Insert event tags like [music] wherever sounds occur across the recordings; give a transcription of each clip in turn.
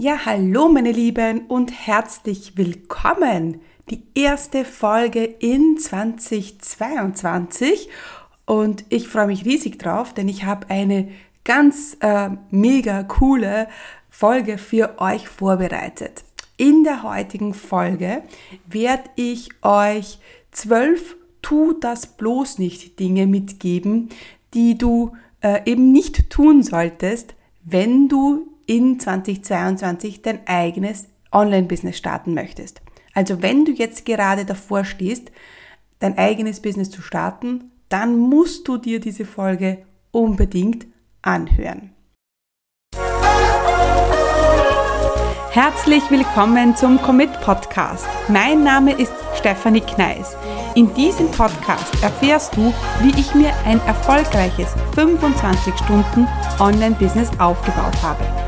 Ja, hallo meine Lieben und herzlich willkommen. Die erste Folge in 2022 und ich freue mich riesig drauf, denn ich habe eine ganz äh, mega coole Folge für euch vorbereitet. In der heutigen Folge werde ich euch zwölf Tu das bloß nicht Dinge mitgeben, die du äh, eben nicht tun solltest, wenn du in 2022 dein eigenes Online-Business starten möchtest. Also wenn du jetzt gerade davor stehst, dein eigenes Business zu starten, dann musst du dir diese Folge unbedingt anhören. Herzlich willkommen zum Commit Podcast. Mein Name ist Stefanie Kneis. In diesem Podcast erfährst du, wie ich mir ein erfolgreiches 25 Stunden Online-Business aufgebaut habe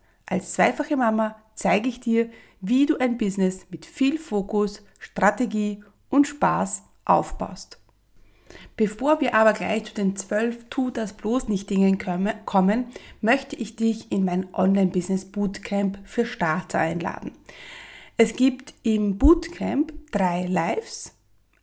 Als zweifache Mama zeige ich dir, wie du ein Business mit viel Fokus, Strategie und Spaß aufbaust. Bevor wir aber gleich zu den zwölf Tu das bloß nicht Dingen kommen, möchte ich dich in mein Online-Business Bootcamp für Starter einladen. Es gibt im Bootcamp drei Lives,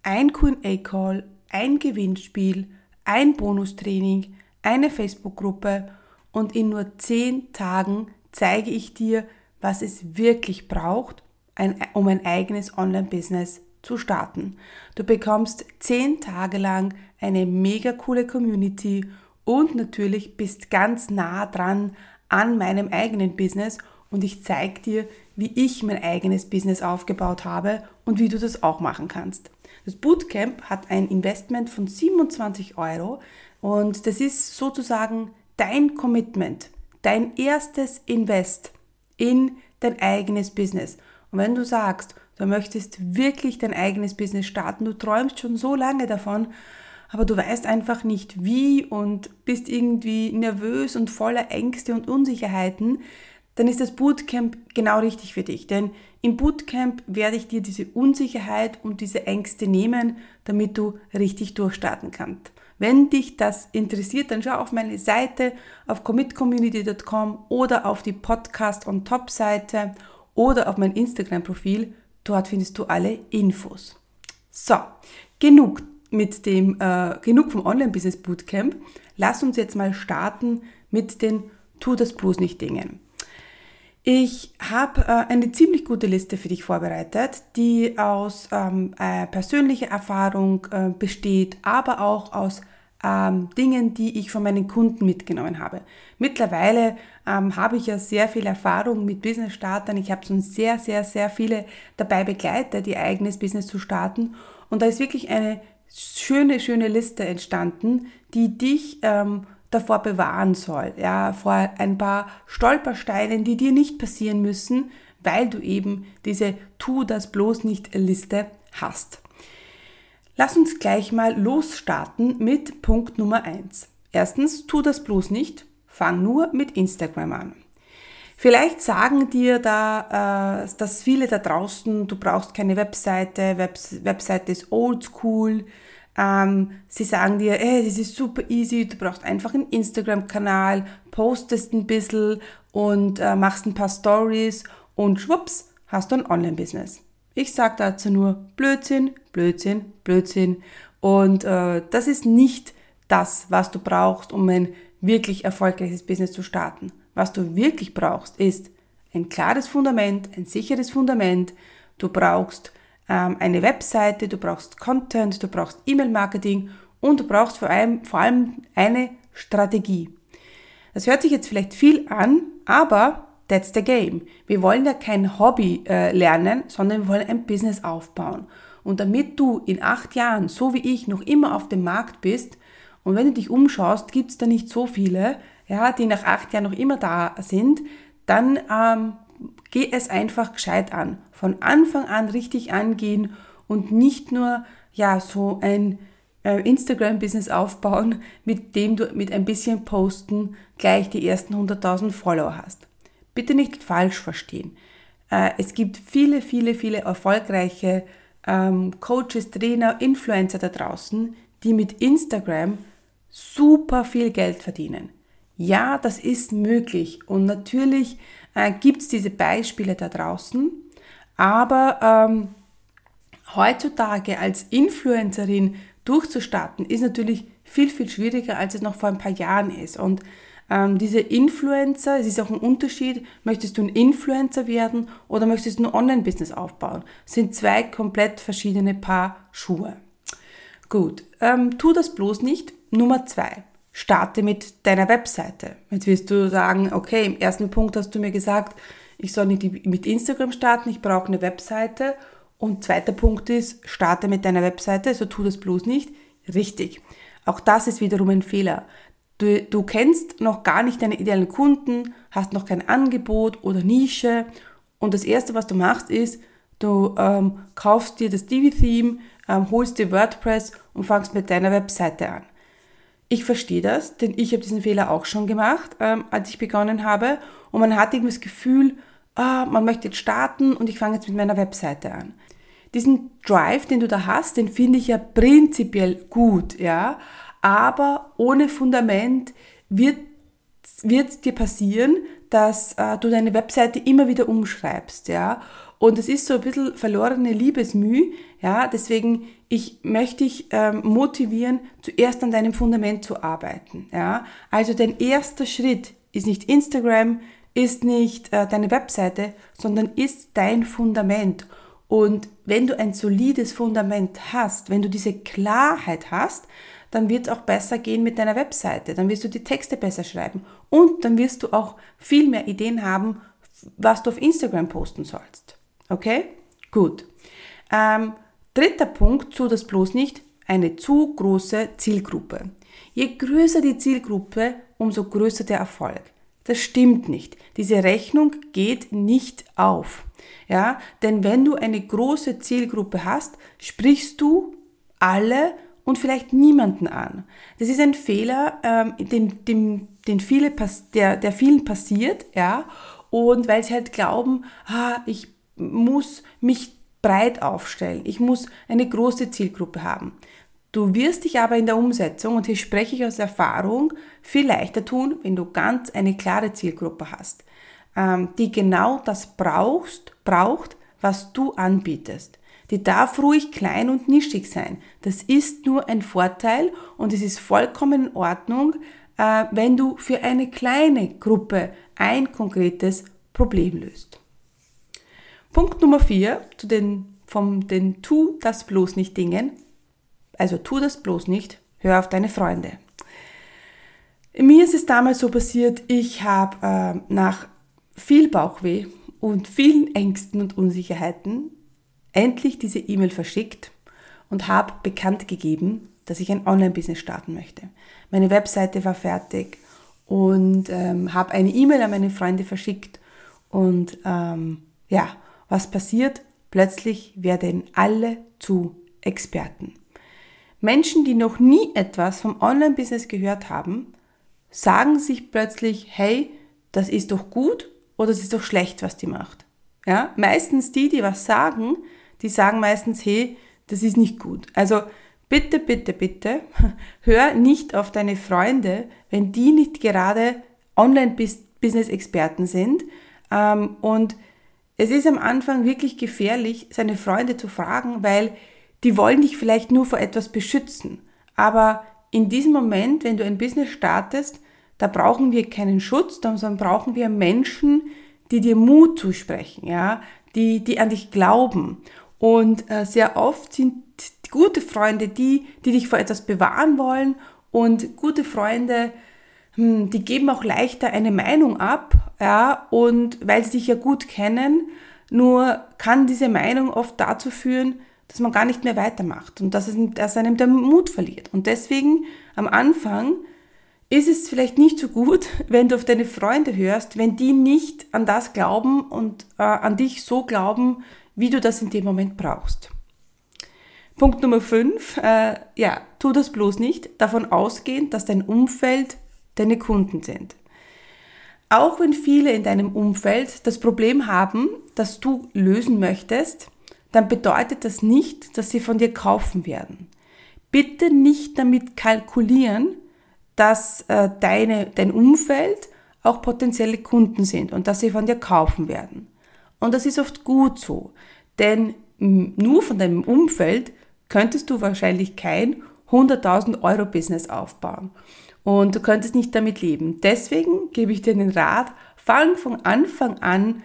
ein QA-Call, ein Gewinnspiel, ein Bonustraining, eine Facebook-Gruppe und in nur zehn Tagen zeige ich dir, was es wirklich braucht, ein, um ein eigenes Online-Business zu starten. Du bekommst zehn Tage lang eine mega coole Community und natürlich bist ganz nah dran an meinem eigenen Business und ich zeige dir, wie ich mein eigenes Business aufgebaut habe und wie du das auch machen kannst. Das Bootcamp hat ein Investment von 27 Euro und das ist sozusagen dein Commitment, dein erstes Invest in dein eigenes Business. Und wenn du sagst, du möchtest wirklich dein eigenes Business starten, du träumst schon so lange davon, aber du weißt einfach nicht wie und bist irgendwie nervös und voller Ängste und Unsicherheiten, dann ist das Bootcamp genau richtig für dich. Denn im Bootcamp werde ich dir diese Unsicherheit und diese Ängste nehmen, damit du richtig durchstarten kannst. Wenn dich das interessiert, dann schau auf meine Seite auf commitcommunity.com oder auf die Podcast on Top Seite oder auf mein Instagram Profil. Dort findest du alle Infos. So, genug mit dem äh, genug vom Online Business Bootcamp. Lass uns jetzt mal starten mit den Tu das bloß nicht Dingen. Ich habe äh, eine ziemlich gute Liste für dich vorbereitet, die aus ähm, äh, persönlicher Erfahrung äh, besteht, aber auch aus ähm, Dingen, die ich von meinen Kunden mitgenommen habe. Mittlerweile ähm, habe ich ja sehr viel Erfahrung mit Business-Startern. Ich habe schon sehr, sehr, sehr viele dabei begleitet, ihr eigenes Business zu starten. Und da ist wirklich eine schöne, schöne Liste entstanden, die dich ähm, davor bewahren soll, ja, vor ein paar Stolpersteinen, die dir nicht passieren müssen, weil du eben diese Tu das bloß nicht Liste hast. Lass uns gleich mal losstarten mit Punkt Nummer eins. Erstens, tu das bloß nicht, fang nur mit Instagram an. Vielleicht sagen dir da, äh, dass viele da draußen, du brauchst keine Webseite, Webs Webseite ist oldschool, ähm, sie sagen dir, ey, das ist super easy, du brauchst einfach einen Instagram-Kanal, postest ein bisschen und äh, machst ein paar Stories und schwupps, hast du ein Online-Business. Ich sage dazu nur Blödsinn, Blödsinn, Blödsinn. Und äh, das ist nicht das, was du brauchst, um ein wirklich erfolgreiches Business zu starten. Was du wirklich brauchst, ist ein klares Fundament, ein sicheres Fundament. Du brauchst ähm, eine Webseite, du brauchst Content, du brauchst E-Mail-Marketing und du brauchst vor allem, vor allem eine Strategie. Das hört sich jetzt vielleicht viel an, aber that's the game. Wir wollen ja kein Hobby äh, lernen, sondern wir wollen ein Business aufbauen. Und damit du in acht Jahren, so wie ich, noch immer auf dem Markt bist, und wenn du dich umschaust, gibt es da nicht so viele, ja, die nach acht Jahren noch immer da sind, dann ähm, geh es einfach gescheit an. Von Anfang an richtig angehen und nicht nur ja so ein äh, Instagram-Business aufbauen, mit dem du mit ein bisschen Posten gleich die ersten 100.000 Follower hast. Bitte nicht falsch verstehen. Äh, es gibt viele, viele, viele erfolgreiche ähm, Coaches, Trainer, Influencer da draußen, die mit Instagram super viel Geld verdienen. Ja, das ist möglich und natürlich äh, gibt es diese Beispiele da draußen, aber ähm, heutzutage als Influencerin durchzustarten ist natürlich viel, viel schwieriger, als es noch vor ein paar Jahren ist. Und ähm, diese Influencer, es ist auch ein Unterschied, möchtest du ein Influencer werden oder möchtest du ein Online-Business aufbauen? Das sind zwei komplett verschiedene Paar Schuhe. Gut, ähm, tu das bloß nicht. Nummer zwei, starte mit deiner Webseite. Jetzt wirst du sagen, okay, im ersten Punkt hast du mir gesagt, ich soll nicht mit Instagram starten, ich brauche eine Webseite. Und zweiter Punkt ist, starte mit deiner Webseite, also tu das bloß nicht. Richtig. Auch das ist wiederum ein Fehler. Du, du kennst noch gar nicht deine idealen Kunden, hast noch kein Angebot oder Nische und das Erste, was du machst, ist, du ähm, kaufst dir das Divi-Theme, ähm, holst dir WordPress und fangst mit deiner Webseite an. Ich verstehe das, denn ich habe diesen Fehler auch schon gemacht, ähm, als ich begonnen habe und man hat irgendwie das Gefühl, ah, man möchte jetzt starten und ich fange jetzt mit meiner Webseite an. Diesen Drive, den du da hast, den finde ich ja prinzipiell gut, ja, aber ohne Fundament wird wird dir passieren, dass äh, du deine Webseite immer wieder umschreibst, ja. Und es ist so ein bisschen verlorene Liebesmüh, ja. Deswegen, ich möchte dich ähm, motivieren, zuerst an deinem Fundament zu arbeiten, ja. Also dein erster Schritt ist nicht Instagram, ist nicht äh, deine Webseite, sondern ist dein Fundament. Und wenn du ein solides Fundament hast, wenn du diese Klarheit hast, dann wird es auch besser gehen mit deiner Webseite. Dann wirst du die Texte besser schreiben. Und dann wirst du auch viel mehr Ideen haben, was du auf Instagram posten sollst. Okay? Gut. Ähm, dritter Punkt, tu das bloß nicht, eine zu große Zielgruppe. Je größer die Zielgruppe, umso größer der Erfolg. Das stimmt nicht. Diese Rechnung geht nicht auf. Ja, denn wenn du eine große Zielgruppe hast, sprichst du alle und vielleicht niemanden an. Das ist ein Fehler, ähm, dem, dem, den viele, der, der vielen passiert, ja, und weil sie halt glauben, ah, ich muss mich breit aufstellen, ich muss eine große Zielgruppe haben. Du wirst dich aber in der Umsetzung, und hier spreche ich aus Erfahrung, viel leichter tun, wenn du ganz eine klare Zielgruppe hast, ähm, die genau das brauchst, braucht, was du anbietest. Die darf ruhig klein und nischig sein. Das ist nur ein Vorteil und es ist vollkommen in Ordnung, äh, wenn du für eine kleine Gruppe ein konkretes Problem löst. Punkt Nummer vier zu den, vom den Tu das bloß nicht Dingen. Also tu das bloß nicht, hör auf deine Freunde. Mir ist es damals so passiert, ich habe äh, nach viel Bauchweh und vielen Ängsten und Unsicherheiten endlich diese E-Mail verschickt und habe bekannt gegeben, dass ich ein Online-Business starten möchte. Meine Webseite war fertig und ähm, habe eine E-Mail an meine Freunde verschickt und ähm, ja, was passiert? Plötzlich werden alle zu Experten. Menschen, die noch nie etwas vom Online-Business gehört haben, sagen sich plötzlich, hey, das ist doch gut oder es ist doch schlecht, was die macht. Ja, meistens die, die was sagen, die sagen meistens, hey, das ist nicht gut. Also bitte, bitte, bitte, [laughs] hör nicht auf deine Freunde, wenn die nicht gerade Online-Business-Experten sind. Ähm, und es ist am Anfang wirklich gefährlich, seine Freunde zu fragen, weil die wollen dich vielleicht nur vor etwas beschützen. Aber in diesem Moment, wenn du ein Business startest, da brauchen wir keinen Schutz, sondern brauchen wir Menschen, die dir Mut zusprechen, ja, die, die an dich glauben. Und äh, sehr oft sind gute Freunde die, die dich vor etwas bewahren wollen und gute Freunde, hm, die geben auch leichter eine Meinung ab, ja, und weil sie dich ja gut kennen, nur kann diese Meinung oft dazu führen, dass man gar nicht mehr weitermacht und dass, es, dass einem der Mut verliert. Und deswegen am Anfang ist es vielleicht nicht so gut, [laughs] wenn du auf deine Freunde hörst, wenn die nicht an das glauben und äh, an dich so glauben, wie du das in dem Moment brauchst. Punkt Nummer 5, äh, ja, tu das bloß nicht, davon ausgehend, dass dein Umfeld deine Kunden sind. Auch wenn viele in deinem Umfeld das Problem haben, das du lösen möchtest, dann bedeutet das nicht, dass sie von dir kaufen werden. Bitte nicht damit kalkulieren, dass äh, deine, dein Umfeld auch potenzielle Kunden sind und dass sie von dir kaufen werden. Und das ist oft gut so, denn nur von deinem Umfeld könntest du wahrscheinlich kein 100.000 Euro Business aufbauen und du könntest nicht damit leben. Deswegen gebe ich dir den Rat, fang von Anfang an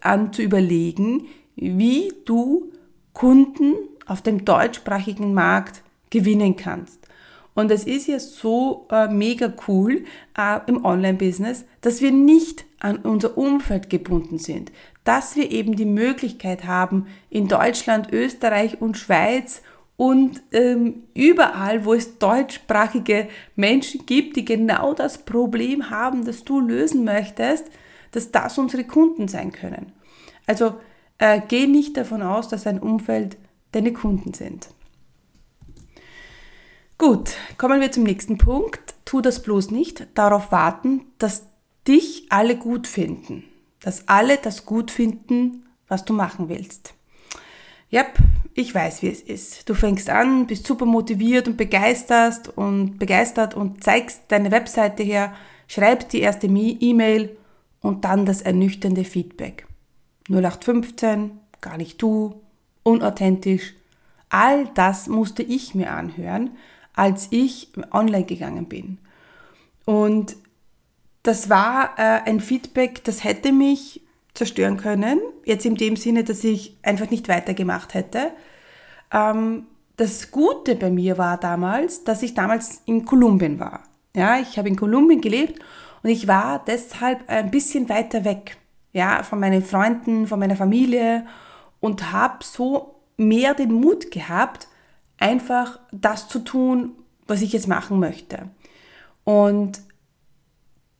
an zu überlegen, wie du Kunden auf dem deutschsprachigen Markt gewinnen kannst. Und es ist ja so äh, mega cool äh, im Online-Business, dass wir nicht an unser Umfeld gebunden sind, dass wir eben die Möglichkeit haben, in Deutschland, Österreich und Schweiz und ähm, überall, wo es deutschsprachige Menschen gibt, die genau das Problem haben, das du lösen möchtest, dass das unsere Kunden sein können. Also äh, geh nicht davon aus, dass dein Umfeld deine Kunden sind. Gut, kommen wir zum nächsten Punkt. Tu das bloß nicht, darauf warten, dass dich alle gut finden. Dass alle das gut finden, was du machen willst. Yep, ich weiß, wie es ist. Du fängst an, bist super motiviert und begeisterst und begeistert und zeigst deine Webseite her, schreibst die erste E-Mail und dann das ernüchternde Feedback. 0815, gar nicht du, unauthentisch. All das musste ich mir anhören, als ich online gegangen bin. Und das war äh, ein Feedback, das hätte mich zerstören können. Jetzt in dem Sinne, dass ich einfach nicht weitergemacht hätte. Ähm, das Gute bei mir war damals, dass ich damals in Kolumbien war. Ja, ich habe in Kolumbien gelebt und ich war deshalb ein bisschen weiter weg. Ja, von meinen Freunden, von meiner Familie und habe so mehr den Mut gehabt, einfach das zu tun, was ich jetzt machen möchte. Und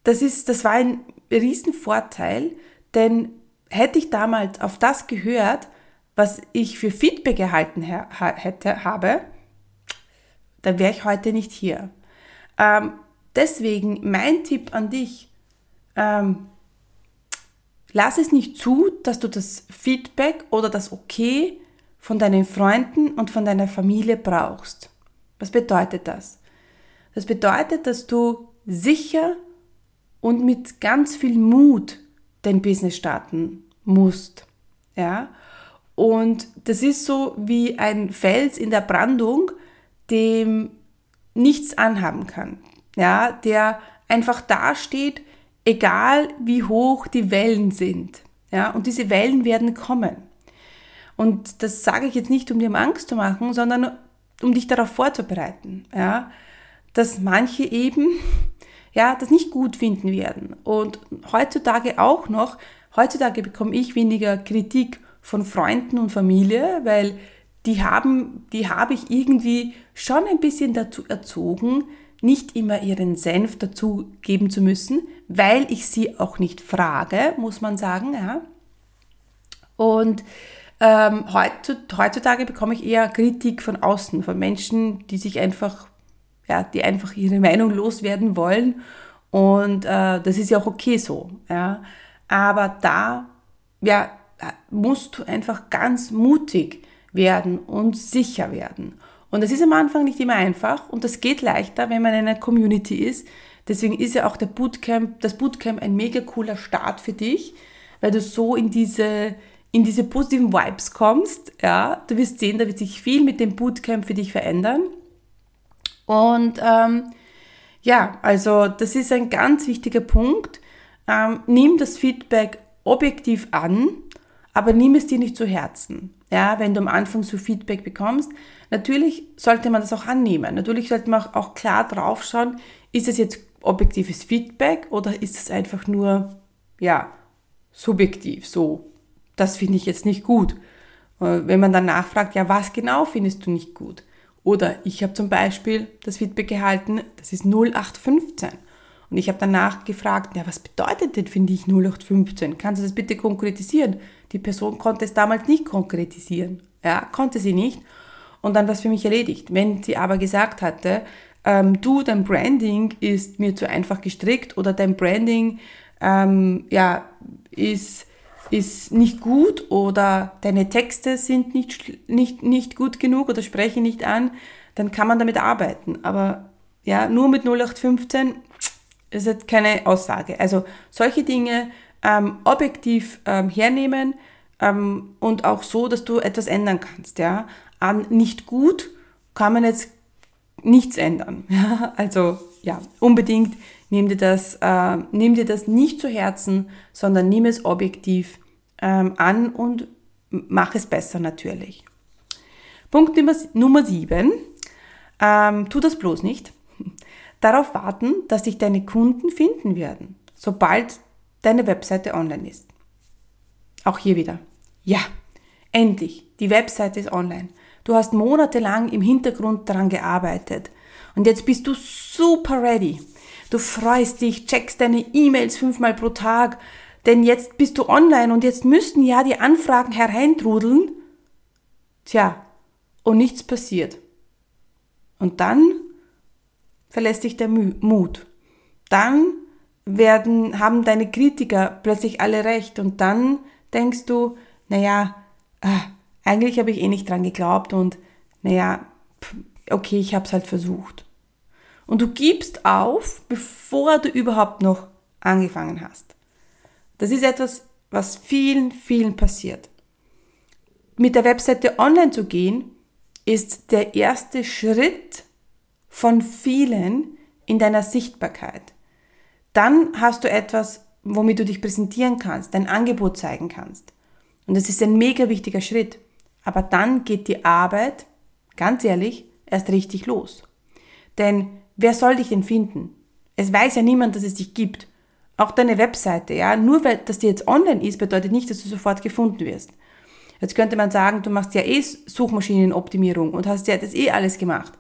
das ist, das war ein Riesenvorteil, denn hätte ich damals auf das gehört, was ich für Feedback erhalten hätte, habe, dann wäre ich heute nicht hier. Ähm, deswegen mein Tipp an dich, ähm, lass es nicht zu, dass du das Feedback oder das Okay von deinen Freunden und von deiner Familie brauchst. Was bedeutet das? Das bedeutet, dass du sicher und mit ganz viel Mut dein Business starten musst. Ja? Und das ist so wie ein Fels in der Brandung, dem nichts anhaben kann. Ja, der einfach dasteht, egal wie hoch die Wellen sind. Ja, und diese Wellen werden kommen. Und das sage ich jetzt nicht, um dir Angst zu machen, sondern um dich darauf vorzubereiten. Ja, dass manche eben ja, das nicht gut finden werden. Und heutzutage auch noch, heutzutage bekomme ich weniger Kritik von Freunden und Familie, weil die haben, die habe ich irgendwie schon ein bisschen dazu erzogen, nicht immer ihren Senf dazu geben zu müssen, weil ich sie auch nicht frage, muss man sagen, ja. Und ähm, heutzutage bekomme ich eher Kritik von außen, von Menschen, die sich einfach ja, die einfach ihre Meinung loswerden wollen. Und äh, das ist ja auch okay so. Ja. Aber da ja, musst du einfach ganz mutig werden und sicher werden. Und das ist am Anfang nicht immer einfach und das geht leichter, wenn man in einer Community ist. Deswegen ist ja auch der Bootcamp, das Bootcamp ein mega cooler Start für dich, weil du so in diese, in diese positiven Vibes kommst. Ja, du wirst sehen, da wird sich viel mit dem Bootcamp für dich verändern. Und ähm, ja, also das ist ein ganz wichtiger Punkt. Ähm, nimm das Feedback objektiv an, aber nimm es dir nicht zu Herzen. Ja, wenn du am Anfang so Feedback bekommst, natürlich sollte man das auch annehmen. Natürlich sollte man auch klar drauf schauen, ist es jetzt objektives Feedback oder ist es einfach nur, ja, subjektiv, so. Das finde ich jetzt nicht gut. Äh, wenn man dann nachfragt, ja, was genau findest du nicht gut? Oder ich habe zum Beispiel das Feedback gehalten, das ist 0815. Und ich habe danach gefragt, ja, was bedeutet denn für dich 0815? Kannst du das bitte konkretisieren? Die Person konnte es damals nicht konkretisieren. Ja, konnte sie nicht. Und dann war es für mich erledigt. Wenn sie aber gesagt hatte, ähm, du, dein Branding ist mir zu einfach gestrickt oder dein Branding ähm, ja, ist, ist nicht gut oder deine Texte sind nicht, nicht, nicht gut genug oder sprechen nicht an, dann kann man damit arbeiten. Aber ja, nur mit 0815 ist jetzt keine Aussage. Also solche Dinge ähm, objektiv ähm, hernehmen ähm, und auch so, dass du etwas ändern kannst. Ja? An nicht gut kann man jetzt nichts ändern. [laughs] Ja? Also ja, unbedingt nimm dir das, äh, nimm dir das nicht zu Herzen, sondern nimm es objektiv ähm, an und mach es besser natürlich. Punkt Nummer, Nummer 7. Ähm, tu das bloß nicht. Darauf warten, dass dich deine Kunden finden werden, sobald deine Webseite online ist. Auch hier wieder. Ja, endlich, die Webseite ist online. Du hast monatelang im Hintergrund daran gearbeitet. Und jetzt bist du super ready. Du freust dich, checkst deine E-Mails fünfmal pro Tag, denn jetzt bist du online und jetzt müssten ja die Anfragen hereintrudeln. Tja, und nichts passiert. Und dann verlässt dich der Mut. Dann werden, haben deine Kritiker plötzlich alle recht und dann denkst du, naja, äh, eigentlich habe ich eh nicht dran geglaubt und naja, okay, ich habe es halt versucht. Und du gibst auf, bevor du überhaupt noch angefangen hast. Das ist etwas, was vielen, vielen passiert. Mit der Webseite online zu gehen, ist der erste Schritt von vielen in deiner Sichtbarkeit. Dann hast du etwas, womit du dich präsentieren kannst, dein Angebot zeigen kannst. Und das ist ein mega wichtiger Schritt. Aber dann geht die Arbeit, ganz ehrlich, erst richtig los. Denn wer soll dich denn finden? Es weiß ja niemand, dass es dich gibt. Auch deine Webseite, ja. Nur weil das die jetzt online ist, bedeutet nicht, dass du sofort gefunden wirst. Jetzt könnte man sagen, du machst ja eh Suchmaschinenoptimierung und hast ja das eh alles gemacht.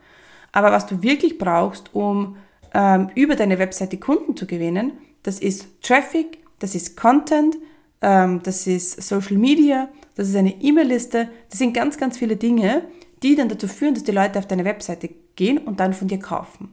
Aber was du wirklich brauchst, um ähm, über deine Webseite Kunden zu gewinnen, das ist Traffic, das ist Content, ähm, das ist Social Media, das ist eine E-Mail-Liste, das sind ganz, ganz viele Dinge, die dann dazu führen, dass die Leute auf deine Webseite gehen und dann von dir kaufen.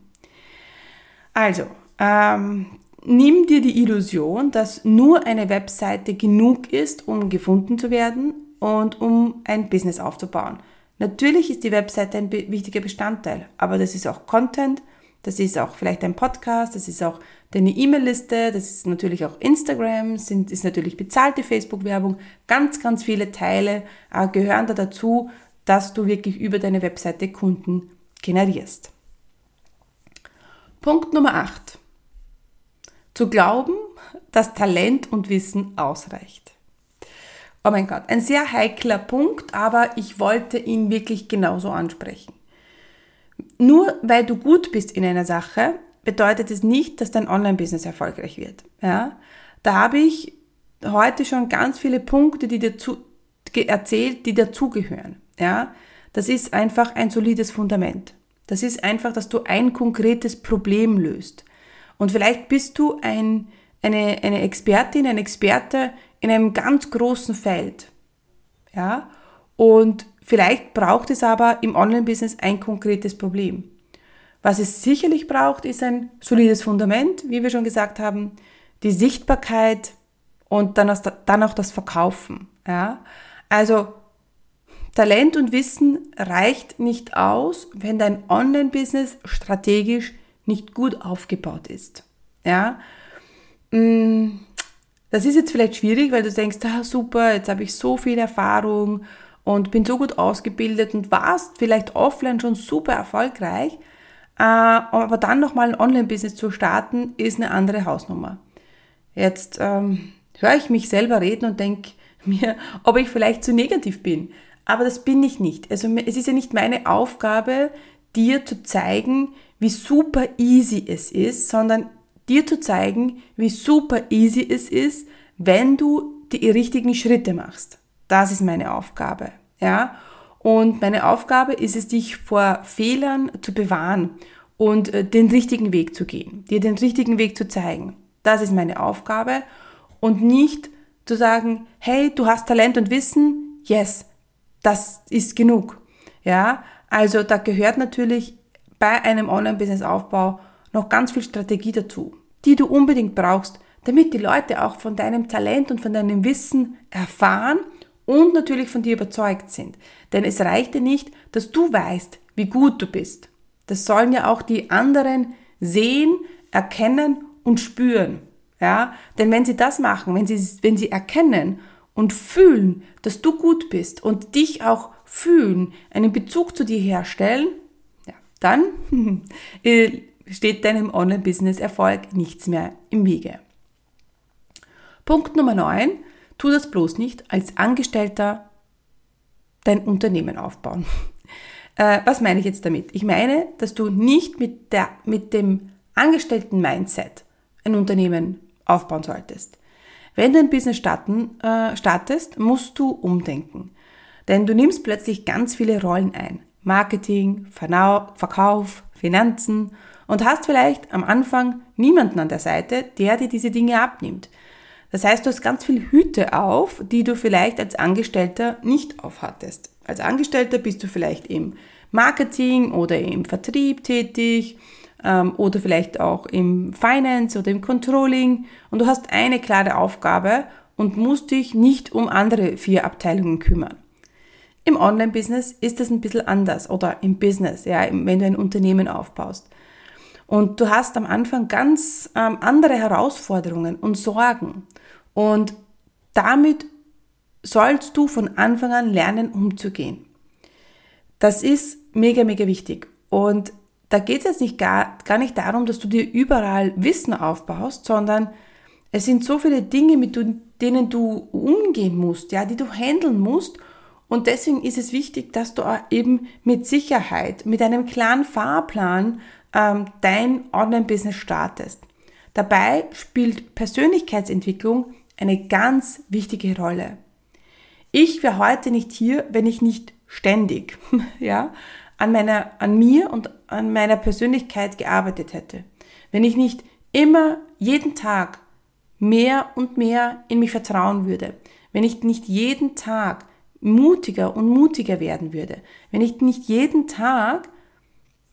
Also, ähm, nimm dir die Illusion, dass nur eine Webseite genug ist, um gefunden zu werden und um ein Business aufzubauen. Natürlich ist die Webseite ein wichtiger Bestandteil, aber das ist auch Content, das ist auch vielleicht ein Podcast, das ist auch deine E-Mail-Liste, das ist natürlich auch Instagram, sind, ist natürlich bezahlte Facebook-Werbung. Ganz, ganz viele Teile äh, gehören da dazu, dass du wirklich über deine Webseite Kunden generierst. Punkt Nummer 8. Zu glauben, dass Talent und Wissen ausreicht. Oh mein Gott, ein sehr heikler Punkt, aber ich wollte ihn wirklich genauso ansprechen. Nur weil du gut bist in einer Sache, bedeutet es nicht, dass dein Online-Business erfolgreich wird. Ja? Da habe ich heute schon ganz viele Punkte, die dazu erzählt, die dazugehören. Ja? Das ist einfach ein solides Fundament. Das ist einfach, dass du ein konkretes Problem löst. Und vielleicht bist du ein, eine, eine Expertin, ein Experte in einem ganz großen Feld. Ja? Und Vielleicht braucht es aber im Online-Business ein konkretes Problem. Was es sicherlich braucht, ist ein solides Fundament, wie wir schon gesagt haben, die Sichtbarkeit und dann, auch das Verkaufen. Ja? Also Talent und Wissen reicht nicht aus, wenn dein Online-Business strategisch nicht gut aufgebaut ist. Ja? Mm, das ist jetzt vielleicht schwierig, weil du denkst, ah, super, jetzt habe ich so viel Erfahrung und bin so gut ausgebildet und warst vielleicht offline schon super erfolgreich, äh, aber dann nochmal ein Online-Business zu starten, ist eine andere Hausnummer. Jetzt ähm, höre ich mich selber reden und denke [laughs] mir, ob ich vielleicht zu negativ bin. Aber das bin ich nicht. Also es ist ja nicht meine Aufgabe, dir zu zeigen, wie super easy es ist, sondern dir zu zeigen, wie super easy es ist, wenn du die richtigen Schritte machst. Das ist meine Aufgabe. Ja? Und meine Aufgabe ist es, dich vor Fehlern zu bewahren und äh, den richtigen Weg zu gehen, dir den richtigen Weg zu zeigen. Das ist meine Aufgabe und nicht zu sagen, hey, du hast Talent und Wissen, yes, das ist genug. Ja, also da gehört natürlich bei einem Online-Business-Aufbau noch ganz viel Strategie dazu, die du unbedingt brauchst, damit die Leute auch von deinem Talent und von deinem Wissen erfahren und natürlich von dir überzeugt sind. Denn es reicht dir nicht, dass du weißt, wie gut du bist. Das sollen ja auch die anderen sehen, erkennen und spüren. Ja, denn wenn sie das machen, wenn sie, wenn sie erkennen und fühlen, dass du gut bist und dich auch fühlen, einen Bezug zu dir herstellen, ja, dann [laughs] äh, steht deinem Online-Business-Erfolg nichts mehr im Wege. Punkt Nummer 9. Tu das bloß nicht als Angestellter dein Unternehmen aufbauen. [laughs] Äh, was meine ich jetzt damit? Ich meine, dass du nicht mit, der, mit dem angestellten Mindset ein Unternehmen aufbauen solltest. Wenn du ein Business starten, äh, startest, musst du umdenken. Denn du nimmst plötzlich ganz viele Rollen ein. Marketing, Verkauf, Finanzen und hast vielleicht am Anfang niemanden an der Seite, der dir diese Dinge abnimmt. Das heißt, du hast ganz viele Hüte auf, die du vielleicht als Angestellter nicht aufhattest. Als Angestellter bist du vielleicht im Marketing oder im Vertrieb tätig ähm, oder vielleicht auch im Finance oder im Controlling und du hast eine klare Aufgabe und musst dich nicht um andere vier Abteilungen kümmern. Im Online-Business ist das ein bisschen anders oder im Business, ja, wenn du ein Unternehmen aufbaust. Und du hast am Anfang ganz ähm, andere Herausforderungen und Sorgen. Und damit sollst du von Anfang an lernen, umzugehen. Das ist mega, mega wichtig. Und da geht es jetzt nicht gar, gar nicht darum, dass du dir überall Wissen aufbaust, sondern es sind so viele Dinge, mit denen du umgehen musst, ja, die du handeln musst. Und deswegen ist es wichtig, dass du eben mit Sicherheit, mit einem klaren Fahrplan ähm, dein Online-Business startest. Dabei spielt Persönlichkeitsentwicklung eine ganz wichtige Rolle. Ich wäre heute nicht hier, wenn ich nicht ständig, [laughs] ja, an meiner, an mir und an meiner Persönlichkeit gearbeitet hätte. Wenn ich nicht immer jeden Tag mehr und mehr in mich vertrauen würde. Wenn ich nicht jeden Tag mutiger und mutiger werden würde. Wenn ich nicht jeden Tag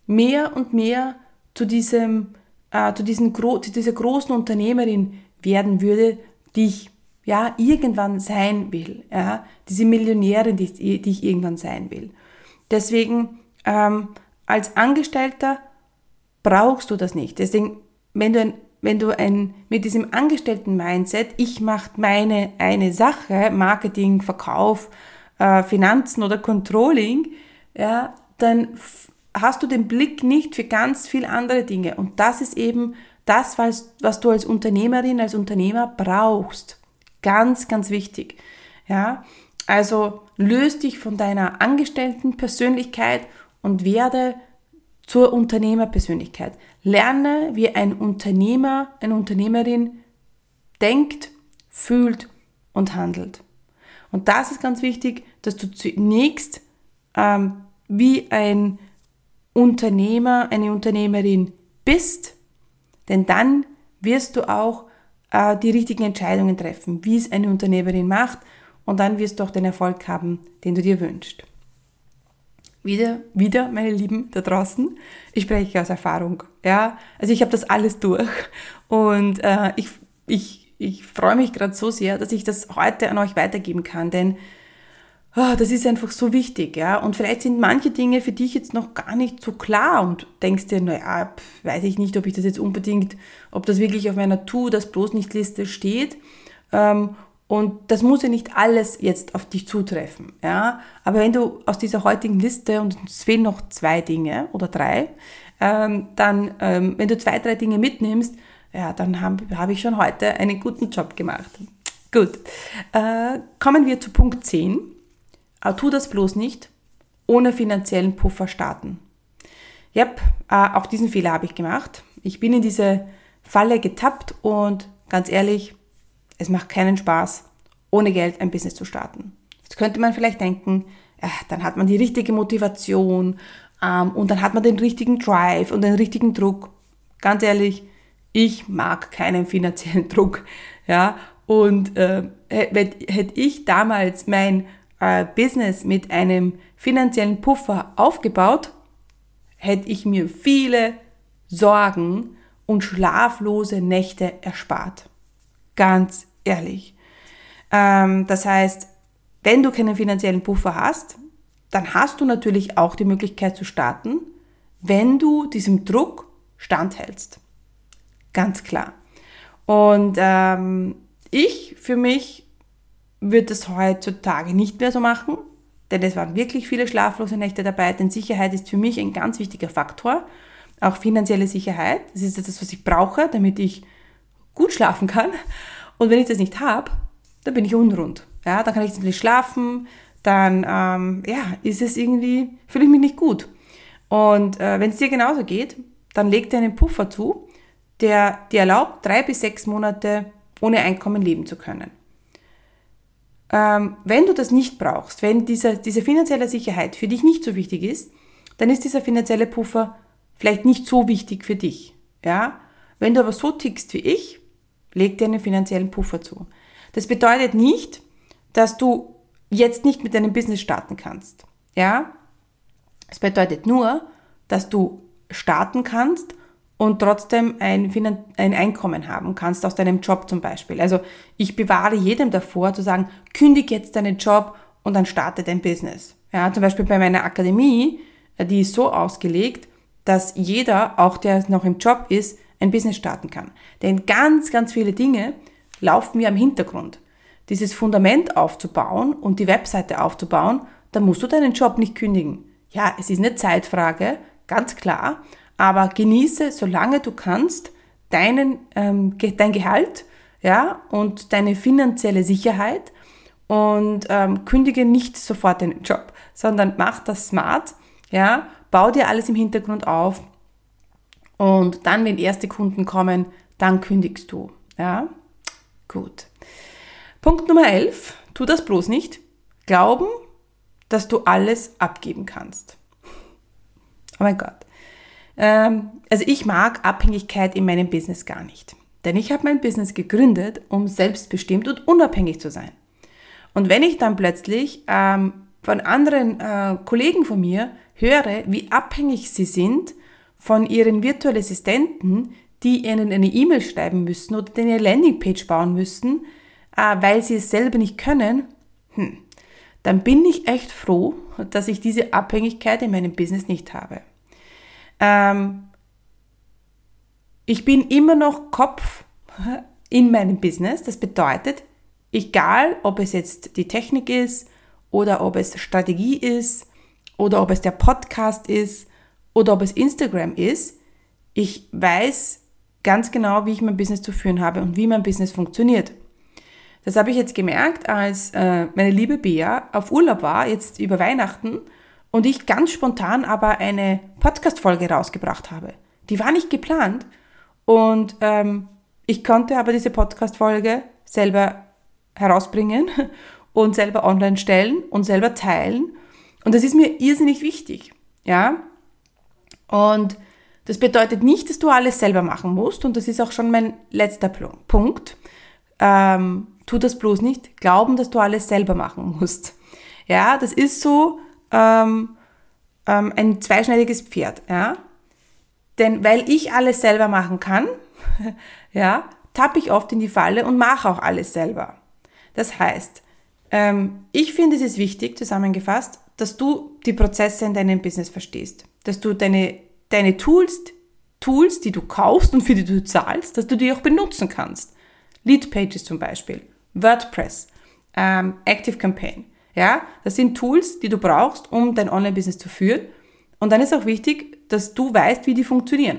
mehr und mehr zu diesem, äh, zu, diesen, zu dieser großen Unternehmerin werden würde, die ich ja irgendwann sein will, ja, diese Millionärin, die, die ich irgendwann sein will. Deswegen ähm, als Angestellter brauchst du das nicht. Deswegen, wenn du ein wenn du ein, mit diesem Angestellten-Mindset, ich mache meine eine Sache, Marketing, Verkauf, äh, Finanzen oder Controlling, ja, dann hast du den Blick nicht für ganz viele andere Dinge. Und das ist eben das, was, was du als Unternehmerin, als Unternehmer brauchst. Ganz, ganz wichtig. Ja, also löst dich von deiner Angestellten-Persönlichkeit und werde zur Unternehmerpersönlichkeit. Lerne, wie ein Unternehmer, eine Unternehmerin denkt, fühlt und handelt. Und das ist ganz wichtig, dass du zunächst ähm, wie ein Unternehmer, eine Unternehmerin bist, denn dann wirst du auch äh, die richtigen Entscheidungen treffen, wie es eine Unternehmerin macht und dann wirst du auch den Erfolg haben, den du dir wünschst. Wieder, wieder, meine Lieben da draußen, ich spreche aus Erfahrung. Ja, also ich habe das alles durch und äh, ich, ich, ich freue mich gerade so sehr, dass ich das heute an euch weitergeben kann, denn oh, das ist einfach so wichtig, ja. Und vielleicht sind manche Dinge für dich jetzt noch gar nicht so klar und denkst dir, naja, weiß ich nicht, ob ich das jetzt unbedingt, ob das wirklich auf meiner Tu, das bloß nicht Liste steht. Ähm, und das muss ja nicht alles jetzt auf dich zutreffen, ja. Aber wenn du aus dieser heutigen Liste, und es fehlen noch zwei Dinge oder drei, ähm, dann, ähm, wenn du zwei, drei Dinge mitnimmst, ja, dann habe hab ich schon heute einen guten Job gemacht. Gut. Äh, kommen wir zu Punkt 10. Aber tu das bloß nicht ohne finanziellen Puffer starten. Yep, äh, auch diesen Fehler habe ich gemacht. Ich bin in diese Falle getappt und ganz ehrlich, es macht keinen Spaß, ohne Geld ein Business zu starten. Jetzt könnte man vielleicht denken, ja, dann hat man die richtige Motivation, Ähm, und dann hat man den richtigen Drive und den richtigen Druck. Ganz ehrlich, ich mag keinen finanziellen [laughs] Druck. Ja, und äh, hätte ich damals mein äh, Business mit einem finanziellen Puffer aufgebaut, hätte ich mir viele Sorgen und schlaflose Nächte erspart. Ganz ehrlich. Ähm, das heißt, wenn du keinen finanziellen Puffer hast, dann hast du natürlich auch die Möglichkeit zu starten, wenn du diesem Druck standhältst. Ganz klar. Und ähm, ich für mich würde es heutzutage nicht mehr so machen, denn es waren wirklich viele schlaflose Nächte dabei, denn Sicherheit ist für mich ein ganz wichtiger Faktor. Auch finanzielle Sicherheit. Das ist das, was ich brauche, damit ich gut schlafen kann. Und wenn ich das nicht habe, dann bin ich unrund. Ja, dann kann ich nicht schlafen, dann ähm, ja, ist es irgendwie, fühle ich mich nicht gut. Und äh, wenn es dir genauso geht, dann leg dir einen Puffer zu, der dir erlaubt, drei bis sechs Monate ohne Einkommen leben zu können. Ähm, wenn du das nicht brauchst, wenn diese, diese finanzielle Sicherheit für dich nicht so wichtig ist, dann ist dieser finanzielle Puffer vielleicht nicht so wichtig für dich. Ja? Wenn du aber so tickst wie ich, leg dir einen finanziellen Puffer zu. Das bedeutet nicht, dass du jetzt nicht mit deinem Business starten kannst. Ja? Es bedeutet nur, dass du starten kannst und trotzdem ein, ein Einkommen haben kannst aus deinem Job zum Beispiel. Also ich bewahre jedem davor zu sagen, kündig jetzt deinen Job und dann starte dein Business. Ja, zum Beispiel bei meiner Akademie, die ist so ausgelegt, dass jeder, auch der noch im Job ist, ein Business starten kann. Denn ganz, ganz viele Dinge laufen wir am Hintergrund. Dieses Fundament aufzubauen und die Webseite aufzubauen, da musst du deinen Job nicht kündigen. Ja, es ist eine Zeitfrage, ganz klar, aber genieße, solange du kannst, deinen, ähm, dein Gehalt ja, und deine finanzielle Sicherheit und ähm, kündige nicht sofort deinen Job, sondern mach das smart, ja, bau dir alles im Hintergrund auf und dann, wenn erste Kunden kommen, dann kündigst du, ja. Gut. Punkt Nummer 11, tu das bloß nicht. Glauben, dass du alles abgeben kannst. Oh mein Gott. Ähm, also ich mag Abhängigkeit in meinem Business gar nicht. Denn ich habe mein Business gegründet, um selbstbestimmt und unabhängig zu sein. Und wenn ich dann plötzlich ähm, von anderen äh, Kollegen von mir höre, wie abhängig sie sind von ihren virtuellen Assistenten, die ihnen eine E-Mail schreiben müssen oder eine Landingpage bauen müssen, äh, weil sie es selber nicht können, hm, dann bin ich echt froh, dass ich diese Abhängigkeit in meinem Business nicht habe. Ähm, ich bin immer noch Kopf in meinem Business. Das bedeutet, egal ob es jetzt die Technik ist oder ob es Strategie ist oder ob es der Podcast ist oder ob es Instagram ist, ich weiß ganz genau, wie ich mein Business zu führen habe und wie mein Business funktioniert. Das habe ich jetzt gemerkt, als äh, meine liebe Bea auf Urlaub war, jetzt über Weihnachten und ich ganz spontan aber eine Podcast-Folge rausgebracht habe. Die war nicht geplant und ähm, ich konnte aber diese Podcast-Folge selber herausbringen und selber online stellen und selber teilen. Und das ist mir irrsinnig wichtig. Ja? Und das bedeutet nicht, dass du alles selber machen musst. Und das ist auch schon mein letzter Punkt. Ähm, tu das bloß nicht. Glauben, dass du alles selber machen musst. Ja, das ist so, ähm, ähm, ein zweischneidiges Pferd, ja. Denn weil ich alles selber machen kann, [laughs] ja, tappe ich oft in die Falle und mache auch alles selber. Das heißt, ähm, ich finde es ist wichtig, zusammengefasst, dass du die Prozesse in deinem Business verstehst. Dass du deine, deine Tools, Tools, die du kaufst und für die du zahlst, dass du die auch benutzen kannst. Lead Pages zum Beispiel, WordPress, ähm, Active Campaign. Ja, das sind Tools, die du brauchst, um dein Online-Business zu führen. Und dann ist auch wichtig, dass du weißt, wie die funktionieren.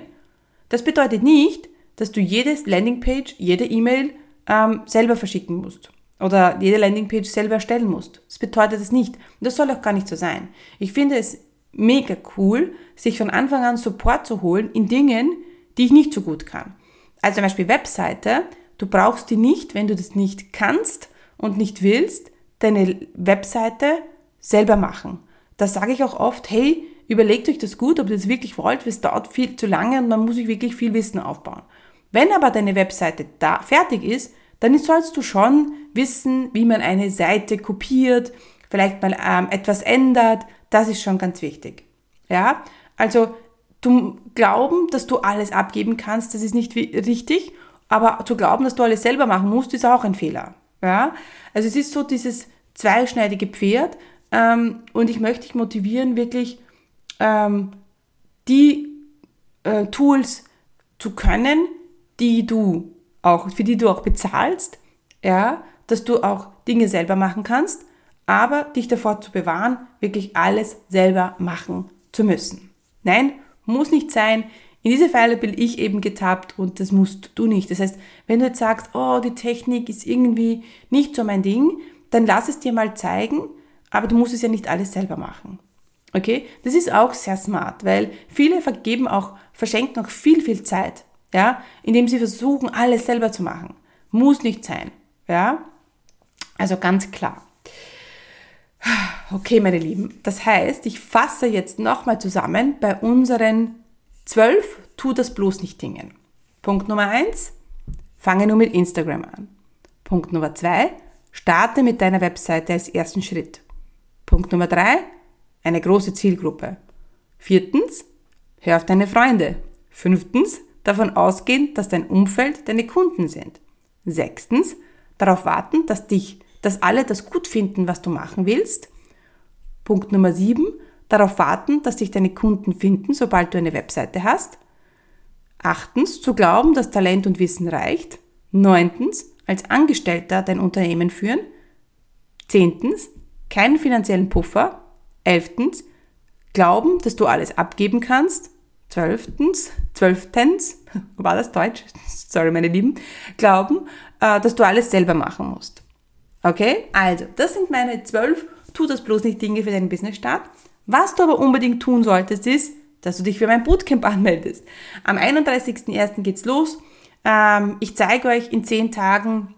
Das bedeutet nicht, dass du jedes Landingpage, jede E-Mail ähm, selber verschicken musst oder jede Landingpage selber erstellen musst. Das bedeutet es nicht. Und das soll auch gar nicht so sein. Ich finde es mega cool, sich von Anfang an Support zu holen in Dingen, die ich nicht so gut kann. Also zum Beispiel Webseite. Du brauchst die nicht, wenn du das nicht kannst und nicht willst, deine Webseite selber machen. Da sage ich auch oft, hey, überlegt euch das gut, ob ihr das wirklich wollt, weil es dauert viel zu lange und man muss sich wirklich viel Wissen aufbauen. Wenn aber deine Webseite da fertig ist, dann sollst du schon wissen, wie man eine Seite kopiert, vielleicht mal ähm, etwas ändert. Das ist schon ganz wichtig. Ja, also du glauben, dass du alles abgeben kannst, das ist nicht richtig. Aber zu glauben, dass du alles selber machen musst, ist auch ein Fehler. Ja, also es ist so dieses zweischneidige Pferd. Ähm, und ich möchte dich motivieren, wirklich ähm, die äh, Tools zu können, die du auch, für die du auch bezahlst, ja, dass du auch Dinge selber machen kannst, aber dich davor zu bewahren, wirklich alles selber machen zu müssen. Nein, muss nicht sein. In diese Falle bin ich eben getappt und das musst du nicht. Das heißt, wenn du jetzt sagst, oh, die Technik ist irgendwie nicht so mein Ding, dann lass es dir mal zeigen, aber du musst es ja nicht alles selber machen. Okay? Das ist auch sehr smart, weil viele vergeben auch, verschenken auch viel, viel Zeit ja, indem sie versuchen, alles selber zu machen. Muss nicht sein, ja. Also ganz klar. Okay, meine Lieben, das heißt, ich fasse jetzt nochmal zusammen bei unseren zwölf tu das bloß nicht Dingen. Punkt Nummer eins, fange nur mit Instagram an. Punkt Nummer zwei, starte mit deiner Webseite als ersten Schritt. Punkt Nummer drei, eine große Zielgruppe. Viertens, hör auf deine Freunde. Fünftens, davon ausgehen, dass dein Umfeld deine Kunden sind. Sechstens, darauf warten, dass dich, dass alle das gut finden, was du machen willst. Punkt Nummer sieben, darauf warten, dass dich deine Kunden finden, sobald du eine Webseite hast. Achtens, zu glauben, dass Talent und Wissen reicht. Neuntens, als Angestellter dein Unternehmen führen. Zehntens, keinen finanziellen Puffer. Elftens, glauben, dass du alles abgeben kannst. Zwölftens, zwölftens, [laughs] war das Deutsch? Sorry, meine Lieben, glauben, äh, dass du alles selber machen musst. Okay? Also, das sind meine zwölf Tu das bloß nicht Dinge für deinen Business-Start. Was du aber unbedingt tun solltest, ist, dass du dich für mein Bootcamp [laughs] anmeldest. Am 31.01. geht's los. Ähm, ich zeige euch in zehn Tagen,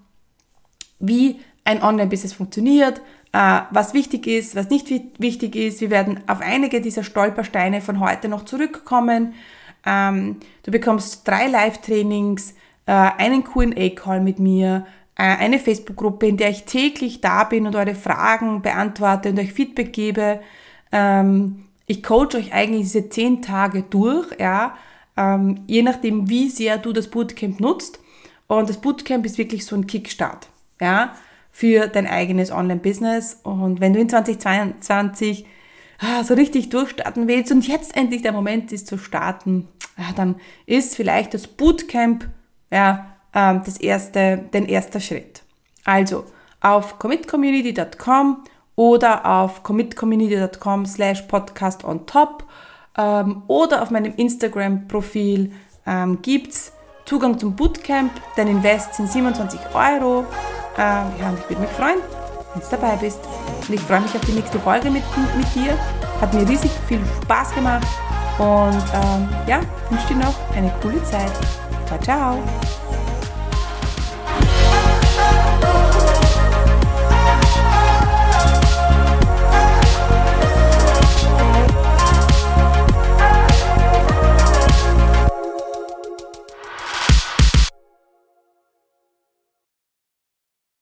wie ein Online-Business funktioniert, äh, was wichtig ist, was nicht wichtig ist. Wir werden auf einige dieser Stolpersteine von heute noch zurückkommen. Ähm, du bekommst drei Live-Trainings, äh, einen QA-Call mit mir, eine Facebook-Gruppe, in der ich täglich da bin und eure Fragen beantworte und euch Feedback gebe. Ähm, ich coach euch eigentlich diese zehn Tage durch, ja, ähm, je nachdem, wie sehr du das Bootcamp nutzt. Und das Bootcamp ist wirklich so ein Kickstart, ja für dein eigenes Online-Business. Und wenn du in 2022 ah, so richtig durchstarten willst und jetzt endlich der Moment ist zu starten, ah, dann ist vielleicht das Bootcamp ja, ähm, das erste, den erster Schritt. Also auf commitcommunity.com oder auf commitcommunity.com slash podcast on top ähm, oder auf meinem Instagram-Profil ähm, es Zugang zum Bootcamp. Dein Invest sind 27 Euro. Ähm, ja, und ich würde mich freuen, wenn du dabei bist. Und ich freue mich auf die nächste Folge mit, mit dir. Hat mir riesig viel Spaß gemacht. Und ähm, ja, wünsche dir noch eine coole Zeit. Ciao, ciao.